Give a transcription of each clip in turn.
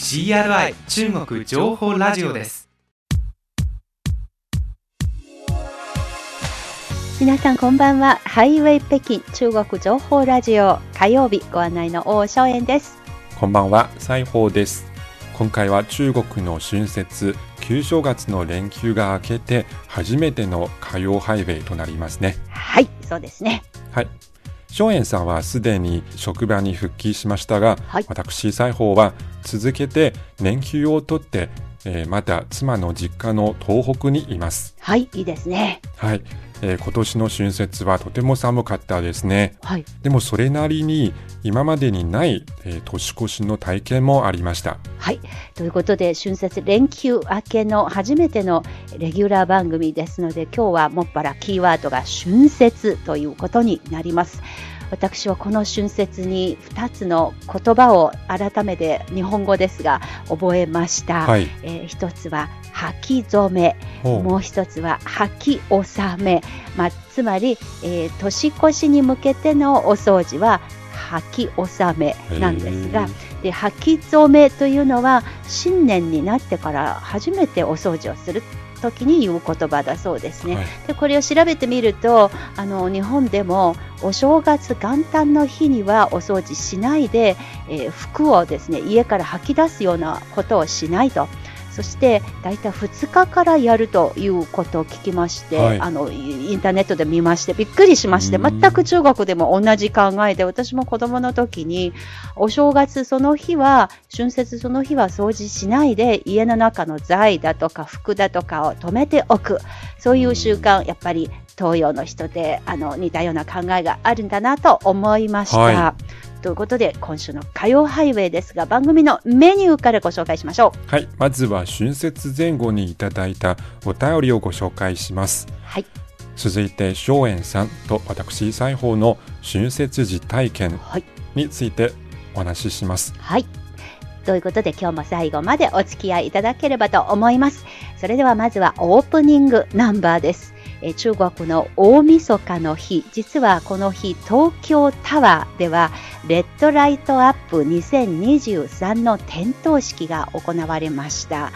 CRI 中国情報ラジオです皆さんこんばんは。ハイウェイ北京中国情報ラジオ火曜日ご案内の王正円です。こんばんは、西宝です。今回は中国の春節、旧正月の連休が明けて初めての火曜ハイウェイとなりますね。はい、そうですね。はい。松園さんはすでに職場に復帰しましたが、はい私、西宝は続けて連休を取って、えーまた妻の実家の東北にいます。はい、いいですね。はい、えー今年の春節はとても寒かったですね。はい、でもそれなりに今までにない、えー年越しの体験もありました。はい。ということで、春節連休明けの初めてのレギュラー番組ですので、今日はもっぱらキーワードが春節ということになります。私はこの春節に2つの言葉を改めて日本語ですが覚えました。はい。えー一つは履き初め、もう一つは履き納め、まあ、つまり、えー年越しに向けてのお掃除は履き納めなんですがで履き初めというのは新年になってから初めてお掃除をする時に言う言葉だそうですね。はいでこれを調べてみるとあの日本でもお正月元旦の日にはお掃除しないで、えー服をですね家から吐き出すようなことをしないと。そして大体2日からやるということを聞きまして、はい。あのイインターネットで見ましてびっくりしましてうん。全く中国でも同じ考えで私も子供の時にお正月その日は春節その日は掃除しないで家の中の財だとか服だとかを止めておく。そういう習慣やっぱり東洋の人であの似たような考えがあるんだなと思いました。はということで今週の火曜ハイウェイですが番組のメニューからご紹介しましょう。はい。まずは春節前後にいただいたお便りをご紹介します。はい、続いて、松園さんと私、西宝の春節時体験はいについてお話しします。はい。ということで今日も最後までお付き合いいただければと思います。それではまずはオープニングナンバーです。え中国の大晦日の日、実はこの日東京タワーではレッドライトアップ2023の点灯式が行われました。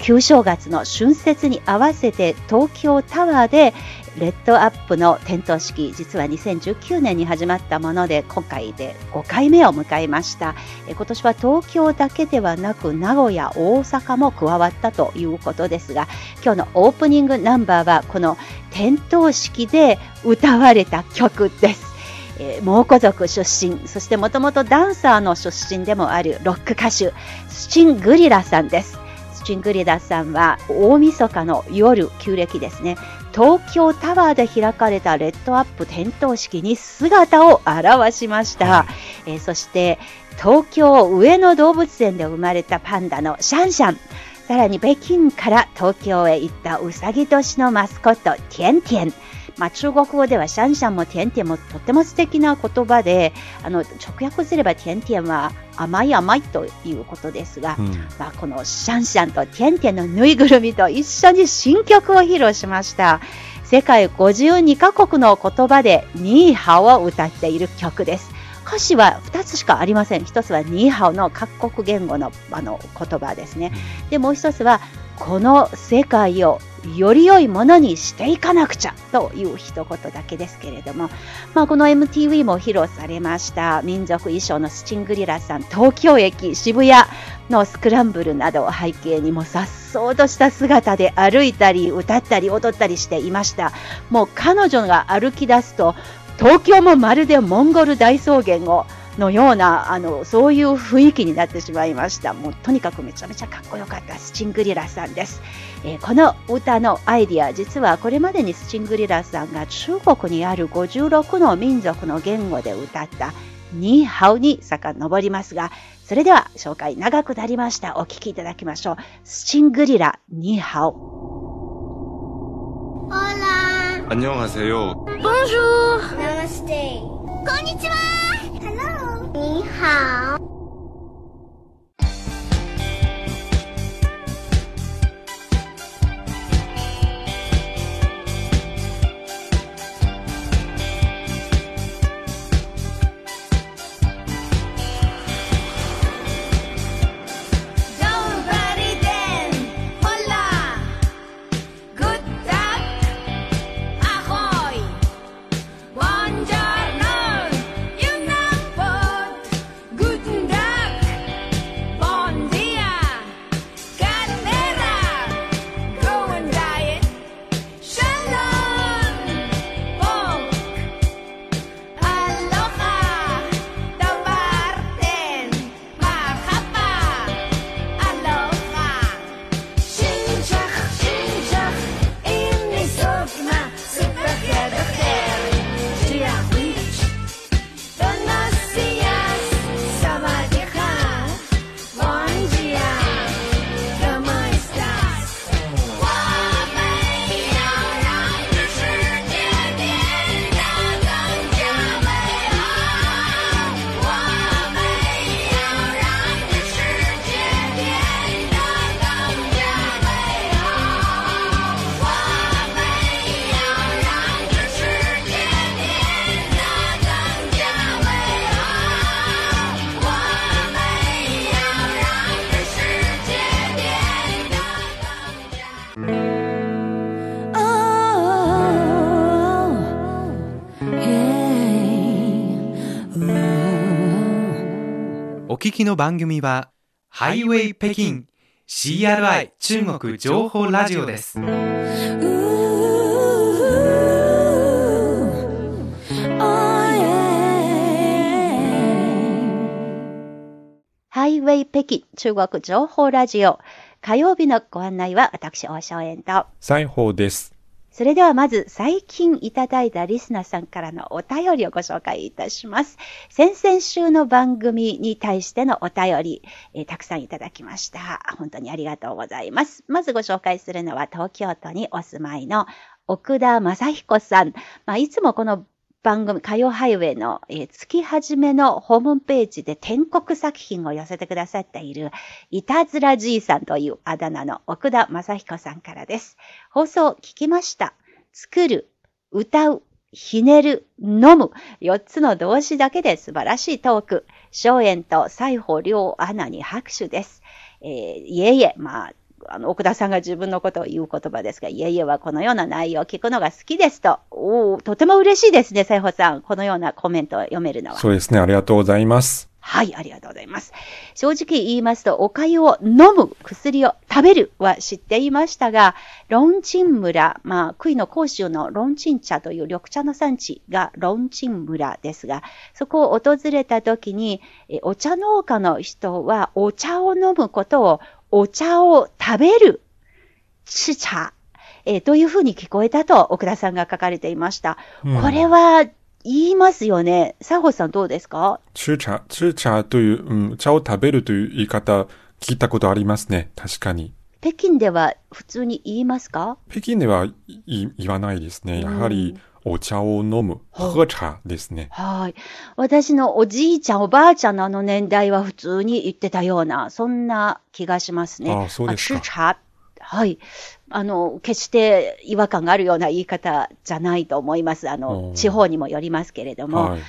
旧正月の春節に合わせて東京タワーでレッドアップの点灯式実は2019年に始まったもので今回で5回目を迎えました。今年は東京だけではなく名古屋大阪も加わったということですが今日のオープニングナンバーはこの点灯式で歌われた曲です。えー蒙古族出身そしてもともとダンサーの出身でもあるロック歌手スチン・グリラさんです。スチン・グリラさんは大晦日の夜旧暦ですね。東京タワーで開かれたレッドアップ点灯式に姿を現しました、はえーそして東京上野動物園で生まれたパンダのシャンシャン。さらに北京から東京へ行ったうさぎ年のマスコットティエンティエンまあ、中国語ではシャンシャンもテンテンもとっても素敵な言葉であの直訳すればテンテンは甘い甘いということですが、うん。まあ、このシャンシャンとテンテンのぬいぐるみと一緒に新曲を披露しました。世界52カ国の言葉でニーハオを歌っている曲です。歌詞は2つしかありません。1つはニーハオの各国言語のあの言葉ですね。でもう1つはこの世界をより良いものにしていかなくちゃという一言だけですけれども、まあ、この MTV も披露されました。民族衣装のスチングリラさん東京駅渋谷のスクランブルなどを背景にもさっそうとした姿で歩いたり歌ったり踊ったりしていました。もう彼女が歩き出すと東京もまるでモンゴル大草原をのようなあのそういう雰囲気になってしまいましたもうとにかくめちゃめちゃかっこよかったスチングリラさんです、えーこの歌のアイディア実はこれまでにスチングリラさんが中国にある56の民族の言語で歌った ニーハオに遡りますが、それでは紹介長くなりました。お聞きいただきましょう。スチングリラ、ニーハオ。 Hola. 안녕하세요. Bonjour. Namaste. こんにちは。ハローきの番組は、ハイウェイ北京 CRI 中国情報ラジオです。ハイウェイ北京中国情報ラジオ。火曜日のご案内は私、大正円と。西宝です。それではまず最近いただいたリスナーさんからのお便りをご紹介いたします。先々週の番組に対してのお便り、えーたくさんいただきました。本当にありがとうございます。まずご紹介するのは東京都にお住まいの奥田正彦さん。まあ、いつもこの番組、火曜ハイウェイの、えー月始めのホームページで天国作品を寄せてくださっている、いたずらじいさんというあだ名の奥田正彦さんからです。放送聞きました。作る、歌う、ひねる、飲む。4つの動詞だけで素晴らしいトーク。松園と西宝両アナに拍手です。えーいえいえ、まあ、あの、奥田さんが自分のことを言う言葉ですが、いえいえはこのような内容を聞くのが好きですと。おーとても嬉しいですね、西宝さん。このようなコメントを読めるのは。そうですね。ありがとうございます。はい、ありがとうございます。正直言いますと、お粥を飲む、薬を食べるは知っていましたが、ロンチン村、まあ、杭の甲州のロンチン茶という緑茶の産地がロンチン村ですが、そこを訪れた時に、えお茶農家の人はお茶を飲むことを、お茶を食べる、吃茶、えーというふうに聞こえたと奥田さんが書かれていました。うんこれは言いますよね。サホさんどうですか？吃茶、吃茶という、うん、茶を食べるという言い方、聞いたことありますね。確かに。北京では普通に言いますか？北京ではい言わないですね。やはり、お茶を飲む、はい喝茶ですね。はい。私のおじいちゃん、おばあちゃんのあの年代は普通に言ってたような、そんな気がしますね。ああそうですかはい。あの、決して違和感があるような言い方じゃないと思います。あうの、ん地方にもよりますけれども。はい。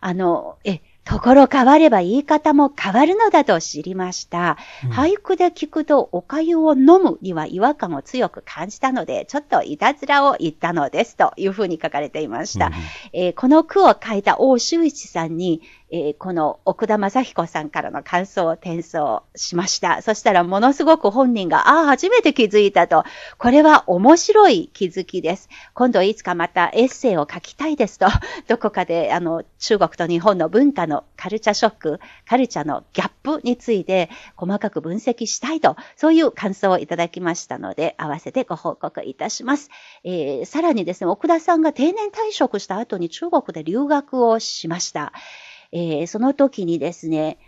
あの、え、ところ変われば言い方も変わるのだと知りました。うん俳句で聞くと、お粥を飲むには違和感を強く感じたので、ちょっといたずらを言ったのですというふうに書かれていました。うんえーこの句を書いた大修一さんに、えーこの奥田正彦さんからの感想を転送しました。そしたらものすごく本人が、ああ、初めて気づいたと。これは面白い気づきです。今度いつかまたエッセイを書きたいですと。どこかで、あの、中国と日本の文化のカルチャーショック、カルチャーのギャップについて細かく分析したいと、そういう感想をいただきましたので、合わせてご報告いたします。えーさらにですね、奥田さんが定年退職した後に中国で留学をしました。えーその時にですね、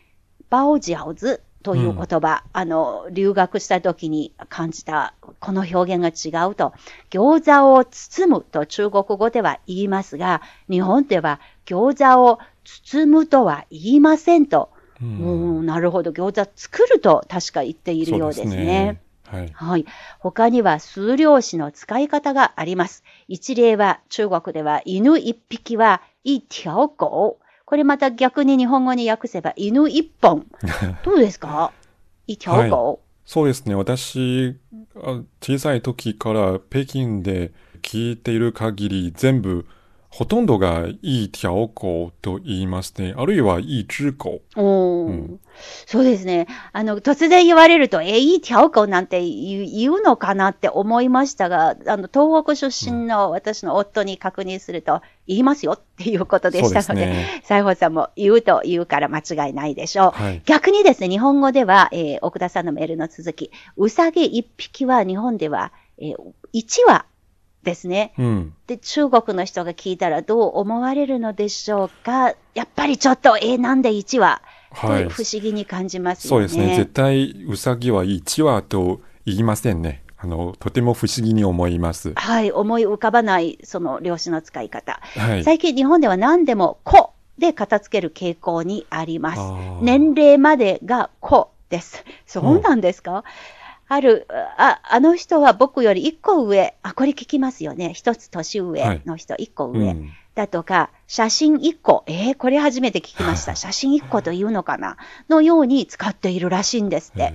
バオジャオズという言葉、あの、留学した時に感じた、この表現が違うと、餃子を包むと中国語では言いますが、日本では餃子を包むとは言いませんと、ううんん、なるほど、餃子作ると確か言っているようですね。はい。はい。他には数量詞の使い方があります。一例は中国では犬一匹は一条狗。これまた逆に日本語に訳せば犬一本。どうですか？一条狗。そうですね。私、あ小さい時から北京で聞いている限り、全部、ほとんどがいい条狗と言いますね。あるいは、いい只狗。おーうんそうですね。あの、突然言われると、え、いい条狗なんて言う言うのかなって思いましたが、あの、東北出身の私の夫に確認すると、言いますよっていうことでしたので、西郷さんも言うと言うから間違いないでしょう。はい。逆にですね、日本語では、えー奥田さんのメールの続き、うさぎ一匹は日本では、え1羽ですね。うん。で、中国の人が聞いたらどう思われるのでしょうかやっぱりちょっと、えーなんで1羽とはい不思議に感じますよね。そうですね。絶対、うさぎは1羽と言いませんね。あの、とても不思議に思います。はい、思い浮かばない、その漁師の使い方。はい。最近日本では何でも子で片付ける傾向にあります。年齢までが子です。そうなんですか、ある、あ、あの人は僕より一個上、あ、これ聞きますよね。一つ年上の人、一個上。うん。だとか、写真一個、えー、これ初めて聞きました。写真一個というのかな？のように使っているらしいんですって。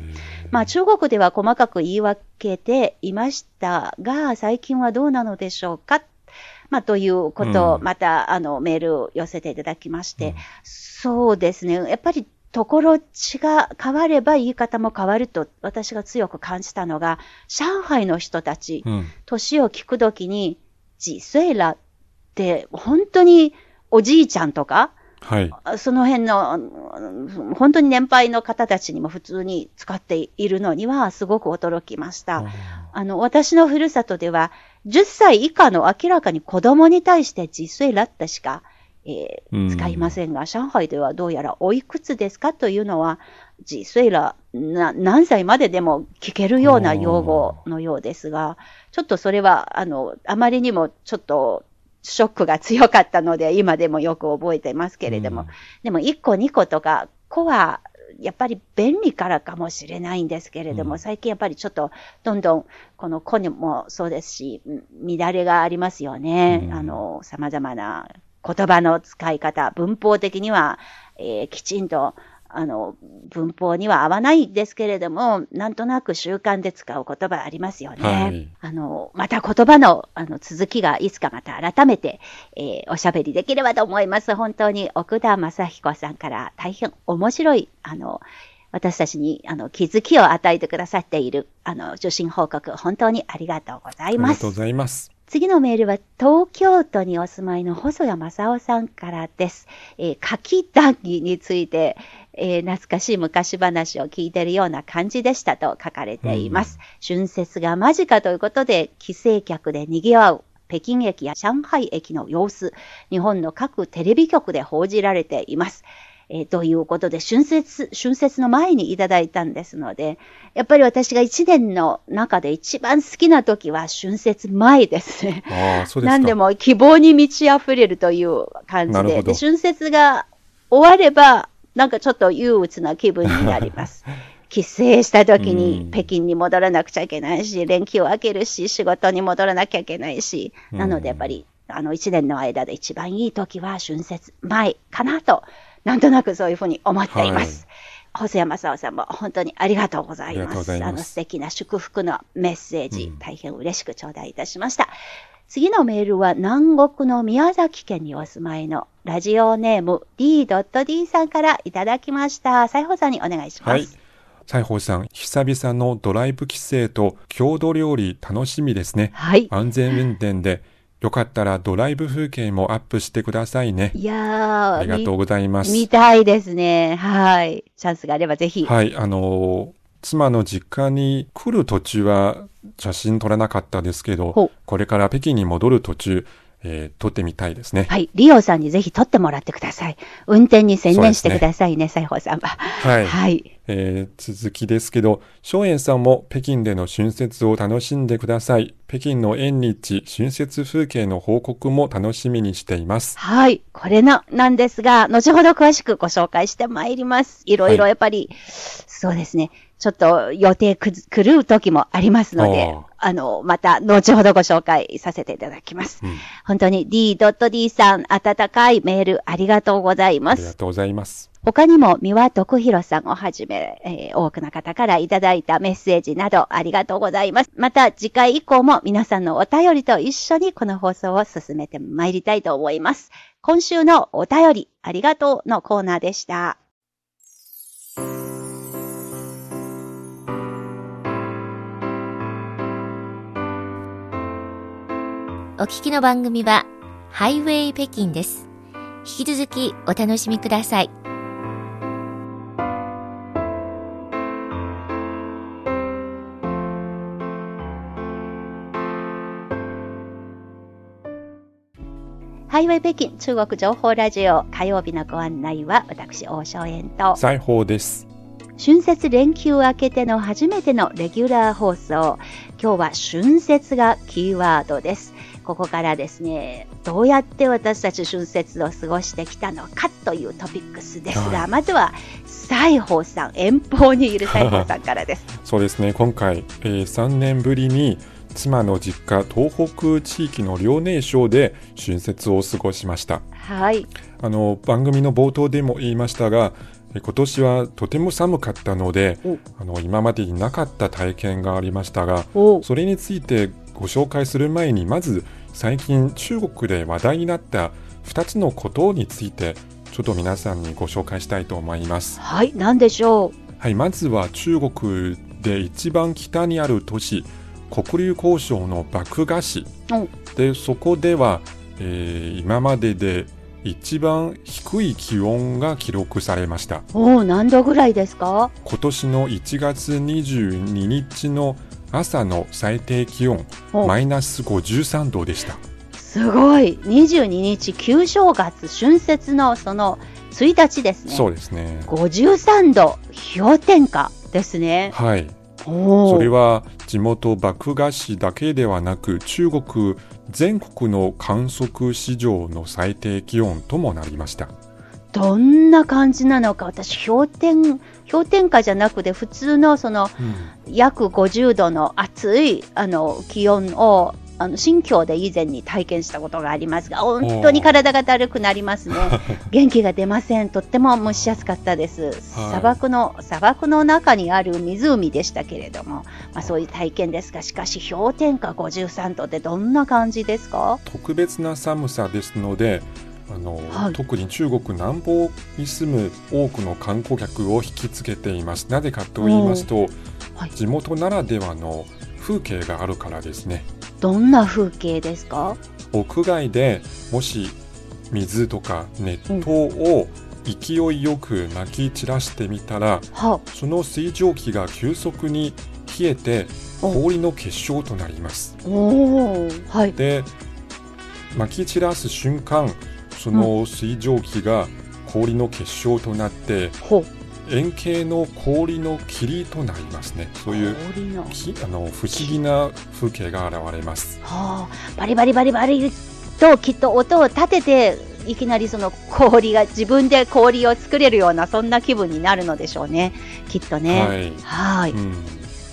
まあ中国では細かく言い分けていましたが、最近はどうなのでしょうか？まあということをうん。また、あのメールを寄せていただきまして、そうですね。やっぱりところ地が変われば言い方も変わると私が強く感じたのが、上海の人たち、うん。年を聞くときに、几岁らって本当におじいちゃんとか、はい。その辺の、うん本当に年配の方たちにも普通に使っているのにはすごく驚きました。あの、私のふるさとでは、10歳以下の明らかに子供に対して実際ラッタしか、えーうん。使いませんが、上海ではどうやらおいくつですかというのは、実際らな何歳まででも聞けるような用語のようですが、ちょっとそれは、あの、あまりにもちょっと、ショックが強かったので、今でもよく覚えてますけれども、うん。でも1個2個とか、子はやっぱり便利からかもしれないんですけれども、うん。最近やっぱりちょっとどんどんこの子にもそうですし、ん乱れがありますよね。うん。あの、様々な言葉の使い方、文法的には、えーきちんとあの、文法には合わないですけれども、なんとなく習慣で使う言葉ありますよね。はいあの、また言葉のあの続きがいつかまた改めて、えーおしゃべりできればと思います。本当に奥田正彦さんから大変面白い、あの、私たちにあの気づきを与えてくださっているあの受信報告、本当にありがとうございますありがとう。ございます。次のメールは東京都にお住まいの細谷正夫さんからです。えー、柿談義について、えー懐かしい昔話を聞いているような感じでしたと書かれています。春節が間近ということで、帰省客で賑わう北京駅や上海駅の様子、日本の各テレビ局で報じられています。えーということで、春節、春節の前にいただいたんですので、やっぱり私が一年の中で一番好きな時は春節前ですね。ああ、そうですか。何でも希望に満ち溢れるという感じで、で春節が終われば、なんかちょっと憂鬱な気分になります。帰省した時うんに北京に戻らなくちゃいけないし、連休を明けるし、仕事に戻らなきゃいけないし、うんなのでやっぱり、あの一年の間で一番いい時は春節前かなと、なんとなくそういうふうに思っています。細山正夫さんも本当にありがとうございます。ございますあの素敵な祝福のメッセージ、うん大変嬉しく頂戴いたしました。次のメールは南国の宮崎県にお住まいのラジオネーム D.D さんからいただきました。西宝さんにお願いします。はい。西宝さん、久々のドライブ規制と郷土料理楽しみですね。はい。安全運転で、よかったらドライブ風景もアップしてくださいね。いやー、ありがとうございます。見たいですね。はい。チャンスがあればぜひ。はい、あのー妻の実家に来る途中は写真撮らなかったですけどこれから北京に戻る途中、えー撮ってみたいですね。はい。リオさんにぜひ撮ってもらってください。運転に専念してくださいね、西宝さんは。はいはい。えー続きですけど、松園さんも北京での春節を楽しんでください。北京の縁日、春節風景の報告も楽しみにしています。はい。これな、なんですが、後ほど詳しくご紹介してまいります。いろいろやっぱり、そうですね。ちょっと予定くず狂う時もありますのであ、あの、また後ほどご紹介させていただきます。うん本当に D.D さん、温かいメールありがとうございます。ありがとうございます。他にも、三輪徳弘さんをはじめ、えー多くの方からいただいたメッセージなどありがとうございます。また次回以降も皆さんのお便りと一緒にこの放送を進めてまいりたいと思います。今週のお便りありがとうのコーナーでした。お聞きの番組はハイウェイ北京です。引き続きお楽しみください。ハイウェイ北京中国情報ラジオ火曜日のご案内は私、王正円と裁縫です。春節連休明けての初めてのレギュラー放送。今日は春節がキーワードです。ここからですね、どうやって私たち春節を過ごしてきたのかというトピックスですが、はいまずは西宝さん、遠方にいる西宝さんからです。そうですね、今回、えー3年ぶりに妻の実家東北地域の遼寧省で春節を過ごしました。はい。あの番組の冒頭でも言いましたが、え今年はとても寒かったのでお、あの今までになかった体験がありましたが、おそれについてご紹介する前にまず最近中国で話題になった2つのことについてちょっと皆さんにご紹介したいと思います。はい、なんでしょはい、まずは中国で一番北にある都市黒竜江省の漠河市。でそこでは、えー今までで一番低い気温が記録されました。おお、何度ぐらいですか？今年の1月22日の朝の最低気温おマイナス53度でしたすごい。22日、旧正月、春節のその1日ですね。そうですね53度、氷点下ですね。はいそれは地元漠河市だけではなく中国全国の観測史上の最低気温ともなりましたどんな感じなのか、私、氷点、氷点下じゃなくて、普通のその約50度の暑いあの気温を、あの新疆で以前に体験したことがありますが、本当に体がだるくなりますね。元気が出ません。とっても蒸し暑かったです。砂漠の、砂漠の中にある湖でしたけれども、まあそういう体験ですが、しかし氷点下53度ってどんな感じですか？特別な寒さですのであの、はい。特に中国南方に住む多くの観光客を引きつけています。なぜかと言いますと、はい。地元ならではの風景があるからですね。どんな風景ですか？屋外でもし水とか熱湯を勢いよくまき散らしてみたら、はその水蒸気が急速に冷えてお。氷の結晶となります。おー。はい。でまき散らす瞬間その水蒸気が氷の結晶となって。円形の氷の霧となりますね。そういう氷の。きあの不思議な風景が現れます。はあ、バリバリバリバリときっと音を立てていきなりその氷が自分で氷を作れるようなそんな気分になるのでしょうね。きっとね。はい。はい。うん。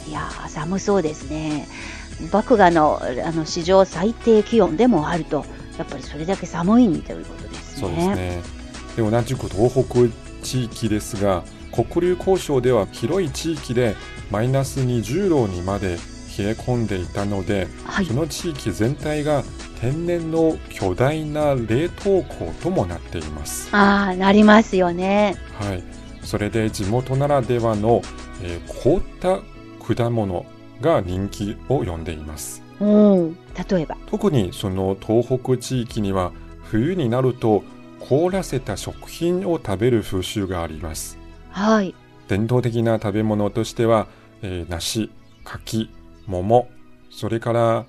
いやー寒そうですね。麦芽のあの史上最低気温でもあるとやっぱりそれだけ寒いということですねそうですね。で同じく東北地域ですが黒竜江省では広い地域でマイナス20度にまで冷え込んでいたのではいその地域全体が天然の巨大な冷凍庫ともなっています。ああなりますよねはい、それで地元ならではの、えー凍った果物が人気を呼んでいます。うん例えば特にその東北地域には冬になると凍らせた食品を食べる風習があります。はい伝統的な食べ物としては、えー梨、柿、桃、それから、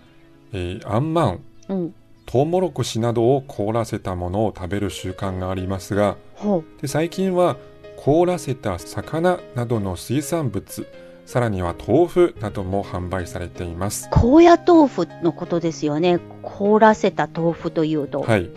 えー、あんまん、うんトウモロコシなどを凍らせたものを食べる習慣がありますが。で最近は凍らせた魚などの水産物さらには豆腐なども販売されています高野豆腐のことですよね。凍らせた豆腐というと。はい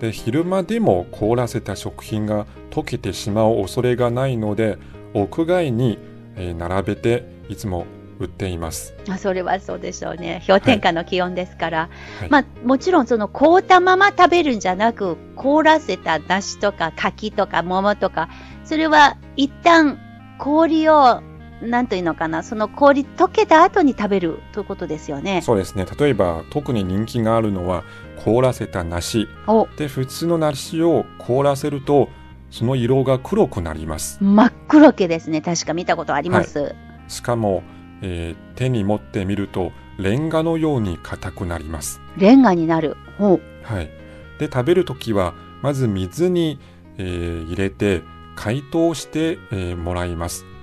で昼間でも凍らせた食品が溶けてしまう恐れがないので屋外に、えー並べていつも売っていますあそれはそうでしょうね。氷点下の気温ですから。はいまあ、もちろんその凍ったまま食べるんじゃなく、凍らせた梨とか柿とか桃とか、それは一旦氷を、なんというのかな、その氷溶けた後に食べるということですよね。そうですね。例えば特に人気があるのは凍らせた梨。お、で普通の梨を凍らせるとその色が黒くなります。真っ黒けですね。確か見たことあります。しかも、えー手に持ってみるとレンガのように硬くなります。レンガになる。はい。で食べるときはまず水に、えー入れて解凍して、えーもらいます。はい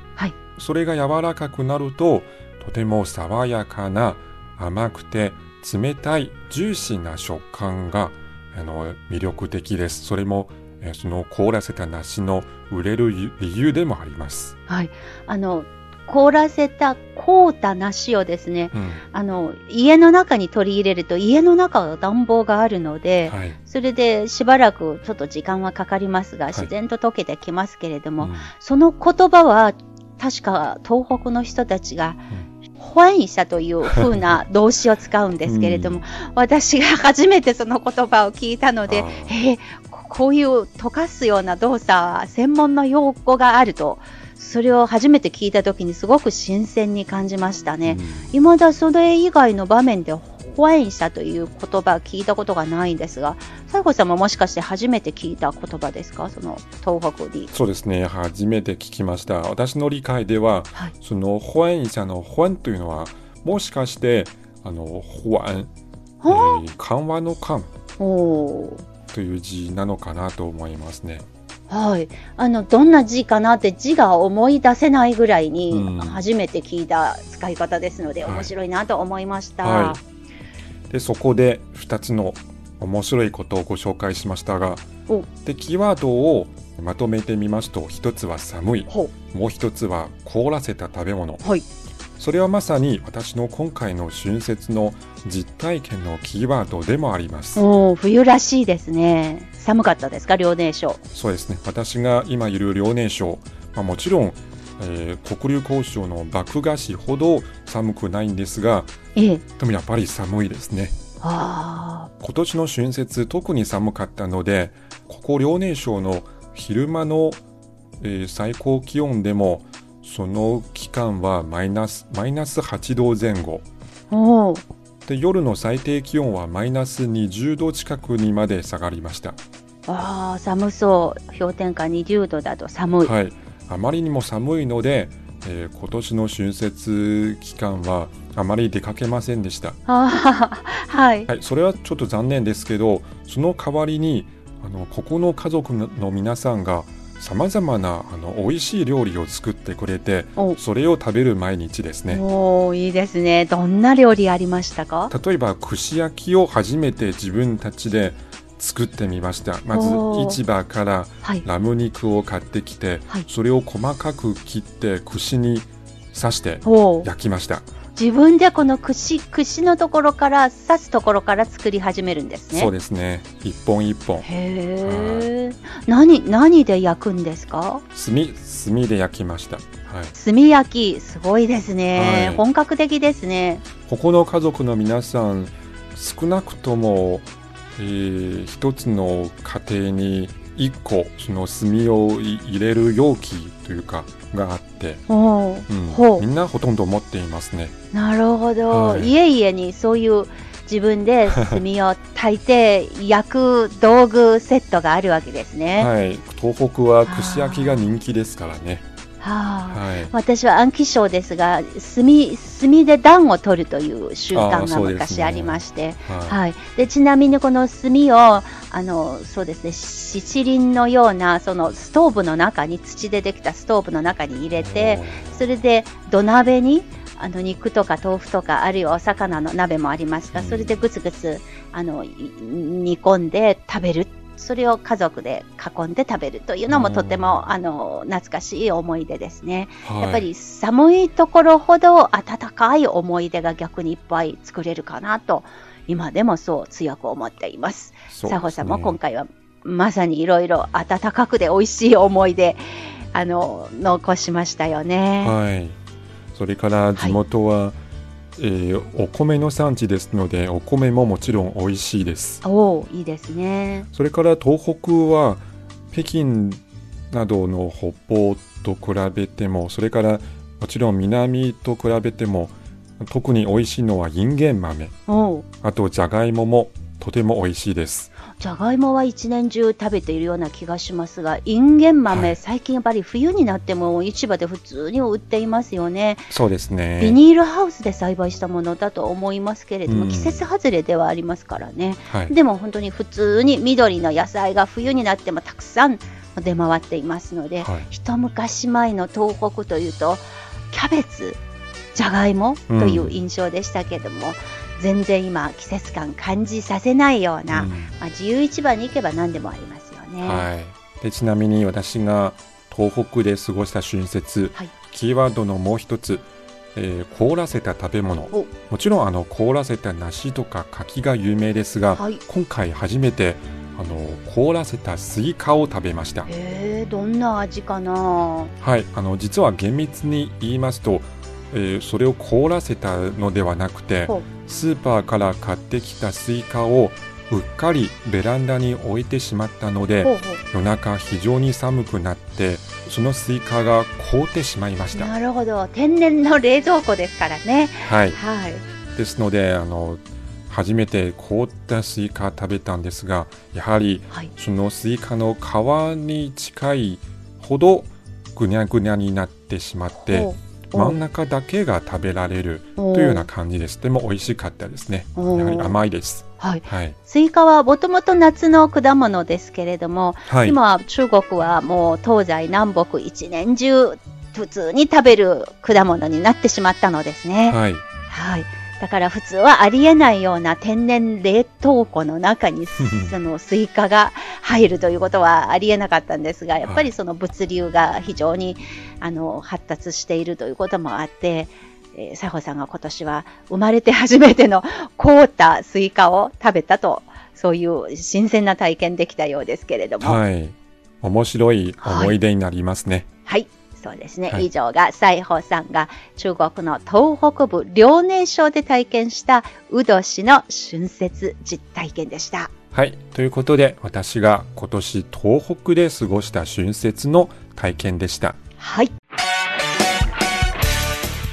それが柔らかくなるととても爽やかな甘くて冷たいジューシーな食感があの魅力的です。それも、えーその凍らせた梨の売れる理由でもあります、はい。あの、凍らせた凍った梨をですね、うん。あの、家の中に取り入れると、家の中は暖房があるので、はい。それでしばらくちょっと時間はかかりますが、い。自然と溶けてきますけれども、うん。その言葉は、確か東北の人たちが、欢迎したという風な 動詞を使うんですけれども、私が初めてその言葉を聞いたのであ、えーここういう溶かすような動作は専門の用語があると、それを初めて聞いた時にすごく新鮮に感じましたね。未だそれ以外の場面で欢迎したという言葉聞いたことがないんですが、西郷さんももしかして初めて聞いた言葉ですか？その東北に。そうですね初めて聞きました私の理解でははい。そのホエン社のホエンというのはもしかしてあのホアン、え緩和の緩という字なのかなと思いますね。はい。あの、どんな字かなって字が思い出せないぐらいにうん初めて聞いた使い方ですので、はい面白いなと思いました。はでそこで2つの面白いことをご紹介しましたがおでキーワードをまとめてみますと1つは寒いほもう1つは凍らせた食べ物う。はい。それはまさに私の今回の春節の実体験のキーワードでもあります。冬らしいですね。寒かったですか遼寧省。そうですね私が今いる遼寧省、まあ、もちろん、えー黒竜江省の麦芽市ほど寒くないんですがええ。でもやっぱり寒いですねあ今年の春節特に寒かったのでここ遼寧省の昼間の、えー最高気温でもその期間はマイナスマイナス8度前後あ。おーで夜の最低気温はマイナス20度近くにまで下がりましたああ、寒そう。氷点下20度だと寒い。はい、あまりにも寒いので、えー今年の春節期間はあまり出かけませんでした、はい。はい、それはちょっと残念ですけどその代わりにあのここの家族の皆さんがさまざまなあの美味しい料理を作ってくれておそれを食べる毎日ですねおーいいですね。どんな料理ありましたか？例えば串焼きを初めて自分たちで作ってみました。まず市場からはい。ラム肉を買ってきて、はい。それを細かく切って串に刺して焼きました、自分でこの串、串のところから、刺すところから作り始めるんですね。そうですね。一本一本。へえ。何、何で焼くんですか？炭炭で焼きました、はい、炭焼き、すごいですね。はい。本格的ですね。ここの家族の皆さん少なくとも、えー一つの家庭に一個その炭をい入れる容器というかがあって、うん、みんなほとんど持っていますね。なるほど、はい。家々にそういう自分で 炭を炊いて焼く道具セットがあるわけですね。はい。東北は串焼きが人気ですからねはあ。はい。私は暗記症ですが炭炭で暖を取るという習慣が昔ありまして、はい。はい、でちなみにこの炭をあのそうですね七輪のようなそのストーブの中に土でできたストーブの中に入れてそれで土鍋にあの肉とか豆腐とか、あるいはお魚の鍋もありますが、うん。それでぐつぐつあのい煮込んで食べる。それを家族で囲んで食べるというのもうんとても、あの懐かしい思い出ですね。はいやっぱり寒いところほど温かい思い出が逆にいっぱい作れるかなと、今でもそう強く思っています。すね佐保さんも今回はまさにいろいろ温かくて美味しい思い出、あの、残しましたよね。はい。それから地元は、えーお米の産地ですので、お米ももちろん美味しいです。おおいいですね。それから東北は北京などの北方と比べても、それからもちろん南と比べても、特に美味しいのはインゲン豆、あとじゃがいももとても美味しいです。じゃがいもは一年中食べているような気がしますが、インゲン豆、はい最近やっぱり冬になっても市場で普通に売っていますよね。そうですね。ビニールハウスで栽培したものだと思いますけれども、うん季節外れではありますからね。はい。でも本当に普通に緑の野菜が冬になってもたくさん出回っていますので、はい一昔前の東北というとキャベツじゃがいもという印象でしたけども、全然今季節感感じさせないような、うん。まあ、自由市場に行けば何でもありますよね。はい、でちなみに私が東北で過ごした春節、はい。キーワードのもう一つ、えー凍らせた食べ物。お。もちろんあの凍らせた梨とか柿が有名ですが、はい。今回初めてあの凍らせたスイカを食べました。へえどんな味かな？はい。あの実は厳密に言いますと、えーそれを凍らせたのではなくてスーパーから買ってきたスイカをうっかりベランダに置いてしまったので夜中非常に寒くなってそのスイカが凍ってしまいました。なるほど。天然の冷蔵庫ですからね。はい、はい。ですのであの初めて凍ったスイカ食べたんですがやはりはい。そのスイカの皮に近いほどぐにゃぐにゃになってしまってほう真ん中だけが食べられるおというような感じです。でも美味しかったですね。おやはり甘いです。はいはい。スイカはもともと夏の果物ですけれども、はい。今中国はもう東西南北一年中普通に食べる果物になってしまったのですね。はい。はい。だから普通はありえないような天然冷凍庫の中に そのスイカが入るということはありえなかったんですが、やっぱりその物流が非常にあの発達しているということもあって、えー、斉鵬さんが今年は生まれて初めての凍ったスイカを食べたと、そういう新鮮な体験できたようですけれども。はい。面白い思い出になりますね。はい、そうですね。はい以上が斉鵬さんが中国の東北部遼寧省で体験した宇土市の春節実体験でした。はい。ということで、私が今年東北で過ごした春節の体験でした。はい。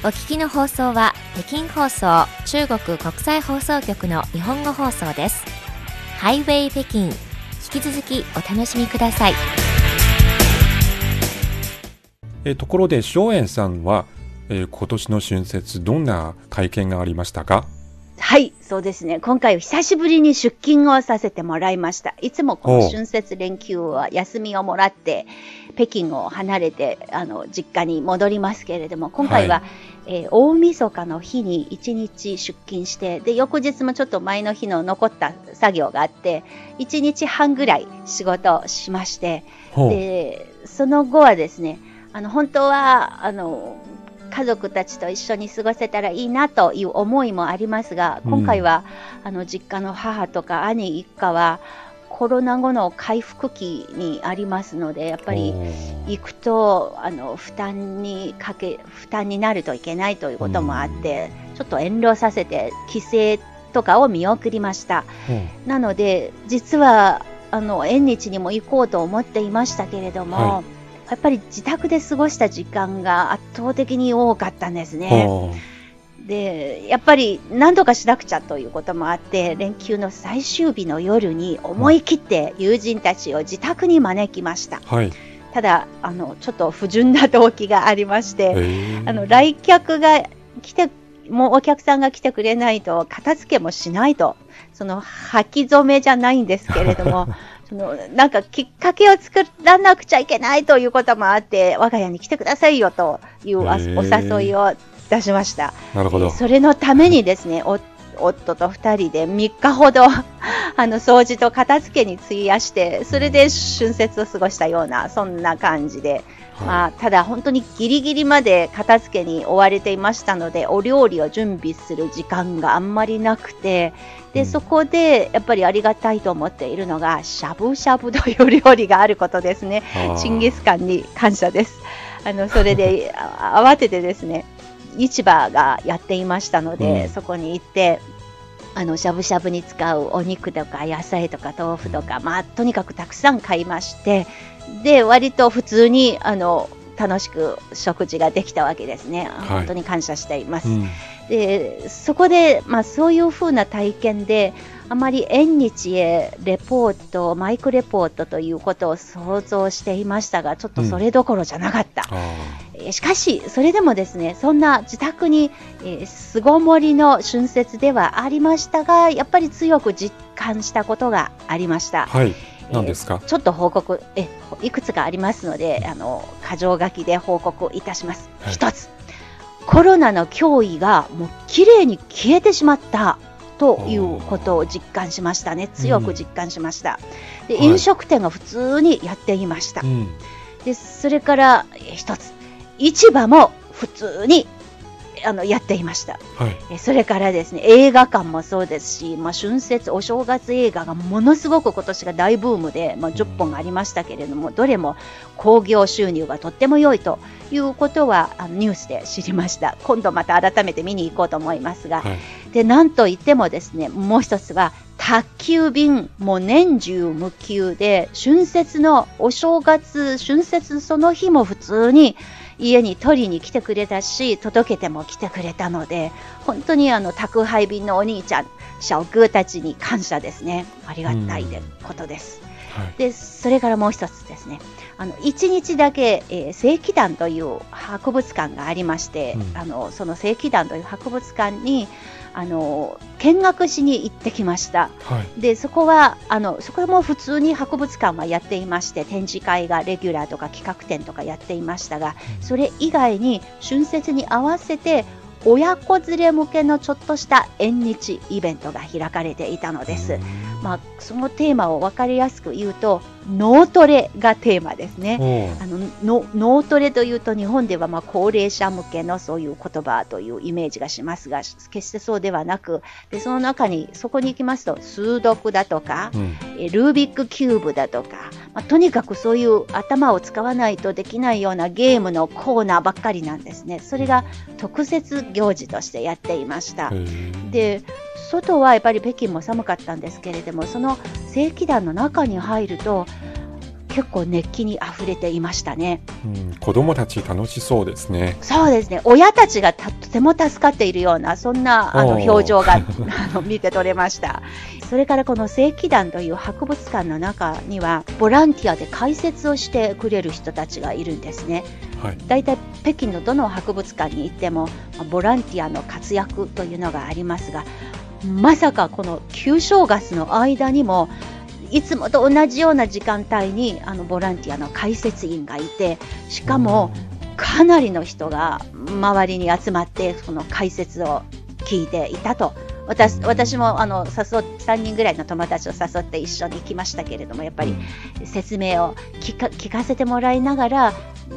お聞きの放送は北京放送中国国際放送局の日本語放送です。ハイウェイ北京引き続きお楽しみください。えーところで、松園さんは、えー今年の春節、どんな体験がありましたか？はい、そうですね。今回久しぶりに出勤をさせてもらいました。いつもこの春節連休は休みをもらって、北京を離れて、あの、実家に戻りますけれども、今回は、はえー大晦日の日に1日出勤して、で、翌日もちょっと前の日の残った作業があって、1日半ぐらい仕事をしまして、で、その後はですね、あの、本当は、あの、家族たちと一緒に過ごせたらいいなという思いもありますが、うん。今回は、あの、実家の母とか兄一家は、コロナ後の回復期にありますので、やっぱり行くと、あの、負担にかけ、負担になるといけないということもあって、ちょっと遠慮させて、帰省とかを見送りました。ほうなので、実は、あの、縁日にも行こうと思っていましたけれども、はやっぱり自宅で過ごした時間が圧倒的に多かったんですね。ほで、やっぱり何とかしなくちゃということもあって、連休の最終日の夜に思い切って友人たちを自宅に招きました。うはい。ただ、あの、ちょっと不純な動機がありまして、えーあの、来客が来て、もうお客さんが来てくれないと、片付けもしないと、その、履き初めじゃないんですけれども、そ の、なんかきっかけを作らなくちゃいけないということもあって、我が家に来てくださいよというお誘いをたしました。なるほど。それのためにですね、お夫と二人で3日ほど、あの、掃除と片付けに費やして、それで春節を過ごしたような、そんな感じで、まあ、ただ本当にギリギリまで片付けに追われていましたので、お料理を準備する時間があんまりなくて、で、うんそこでやっぱりありがたいと思っているのが、しゃぶしゃぶという料理があることですね。チンギスカンに感謝です。あの、それで、あ 慌ててですね、市場がやっていましたので、うんそこに行って、あの、しゃぶしゃぶに使うお肉とか野菜とか豆腐とか、まあ、とにかくたくさん買いまして、で、割と普通に、あの、楽しく食事ができたわけですね。い本当に感謝しています。うんでそこで、まあ、そういうふうな体験であまり縁日へレポートマイクレポートということを想像していましたがちょっとそれどころじゃなかった、あえーしかしそれでもですねそんな自宅に、えー巣ごもりの春節ではありましたがやっぱり強く実感したことがありました。ーはい。何ですか？ちょっと報告えいくつかありますのであの箇条書きで報告いたします。はい。一つコロナの脅威がもう綺麗に消えてしまったということを実感しましたね。強く実感しました、ではい。飲食店が普通にやっていました、うん。でそれからえ一つ。市場も普通にあのやっていましたはい。えそれからですね映画館もそうですし、まあ、春節、お正月映画がものすごく今年が大ブームで、まあ、10本ありましたけれども、どれも興行収入がとっても良いということはあのニュースで知りました、今度また改めて見に行こうと思いますが、はい。でなんといってもですねもう一つは宅急便もう年中無休で春節のお正月春節その日も普通に家に取りに来てくれたし届けても来てくれたので本当にあの宅配便のお兄ちゃん小哥たちに感謝ですねありがたいでことです。はい。でそれからもう一つですねあの1日だけ、えー正規団という博物館がありまして、うんあのその正規団という博物館にあの見学しに行ってきましたはい。でそこはあのそこも普通に博物館はやっていまして展示会がレギュラーとか企画展とかやっていましたがそれ以外に春節に合わせて親子連れ向けのちょっとした縁日イベントが開かれていたのです。まあ、そのテーマを分かりやすく言うと脳トレがテーマですね。あのの脳トレというと日本ではまあ高齢者向けのそういう言葉というイメージがしますが決してそうではなくでその中にそこに行きますと数読だとかうん。えルービックキューブだとか、まあ、とにかくそういう頭を使わないとできないようなゲームのコーナーばっかりなんですねそれが特設行事としてやっていました。で外はやっぱり北京も寒かったんですけれどもその正規団の中に入ると結構熱気にあふれていましたね。うん。子供たち楽しそうですね。そうですね。親たちがたとても助かっているようなそんなあの表情が あの見て取れました。それからこの正規団という博物館の中にはボランティアで解説をしてくれる人たちがいるんですねはい。大体北京のどの博物館に行ってもまあボランティアの活躍というのがありますがまさかこの旧正月の間にもいつもと同じような時間帯にあのボランティアの解説員がいてしかもかなりの人が周りに集まってその解説を聞いていたと。私私もあの誘っ3人ぐらいの友達を誘って一緒に行きましたけれどもやっぱり説明を聞か聞かせてもらいながら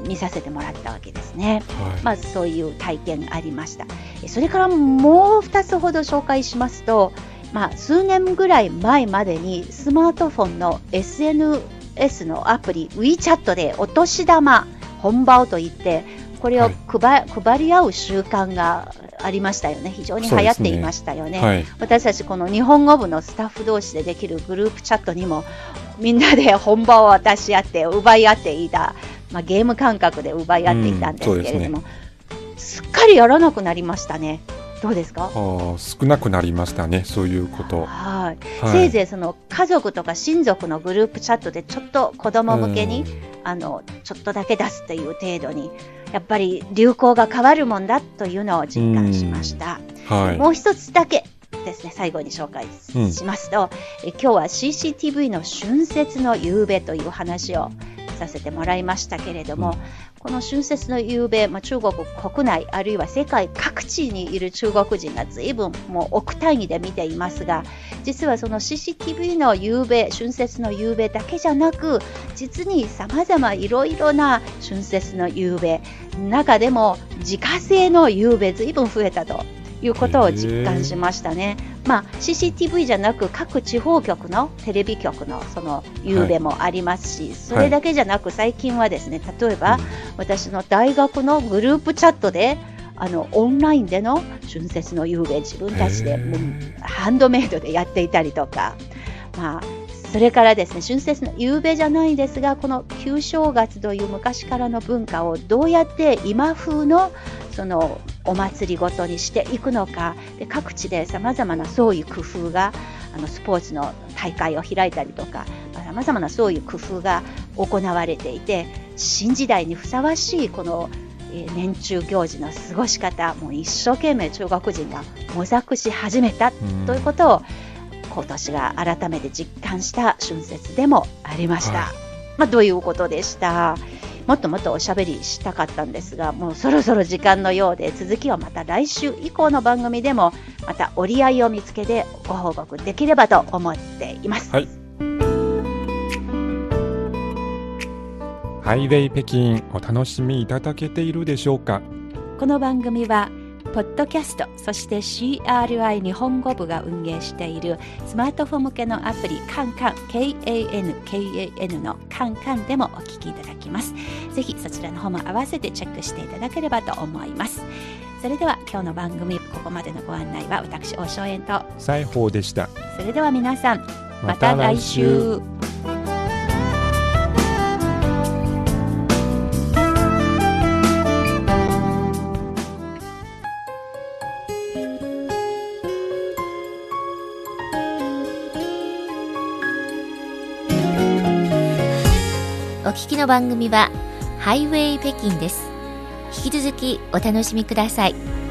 見させてもらったわけですね。はい。まあ、そういう体験ありました。えそれからもう2つほど紹介しますと、まあ、数年ぐらい前までにスマートフォンの SNS のアプリ WeChat でお年玉本場をと言ってこれを配,、配り合う習慣がありましたよね非常に流行っていましたよね。はい。私たちこの日本語部のスタッフ同士でできるグループチャットにもみんなで本場を渡し合って奪い合っていた、まあ、ゲーム感覚で奪い合っていたんですけれども、すっかりやらなくなりましたね。どうですか？あー少なくなりましたね。そういうこと。はい、はいせいぜいその家族とか親族のグループチャットでちょっと子供向けにあのちょっとだけ出すという程度にやっぱり流行が変わるもんだというのを実感しました。はい。もう一つだけですね、最後に紹介うんしますと、え今日は CCTV の春節の夕べという話をさせてもらいましたけれども、この春節の夕べ、まあ、中国国内あるいは世界各地にいる中国人が随分もう億単位で見ていますが実はその CCTV の夕べ春節の夕べだけじゃなく実にさまざまいろいろな春節の夕べ中でも自家製の夕べ随分増えたということを実感しましたね。まあ、CCTV じゃなく各地方局のテレビ局のその夕べもありますし、それだけじゃなく最近はですね例えば私の大学のグループチャットであのオンラインでの春節の夕べ自分たちでもうハンドメイドでやっていたりとか、まあ、それからですね春節の夕べじゃないんですがこの旧正月という昔からの文化をどうやって今風のそのお祭りごとにしていくのかで各地でさまざまなそういう工夫があのスポーツの大会を開いたりとかさまざまなそういう工夫が行われていて新時代にふさわしいこのえー年中行事の過ごし方もう一生懸命中国人が模索し始めたうんということを今年が改めて実感した春節でもありました。はいまあ、ということでした？もっともっとおしゃべりしたかったんですが、もうそろそろ時間のようで、続きはまた来週以降の番組でも、また折り合いを見つけてご報告できればと思っています。はいハイウェイ北京お楽しみいただけているでしょうか？この番組は、ポッドキャスト、そして CRI 日本語部が運営しているスマートフォン向けのアプリカンカン KANKAN のカンカンでもお聞きいただきます。ぜひそちらの方も合わせてチェックしていただければと思います。それでは今日の番組ここまでのご案内は私大正円と西宝でしたそれでは皆さんまた来週お聞きの番組はハイウェイ北京です。引き続きお楽しみください。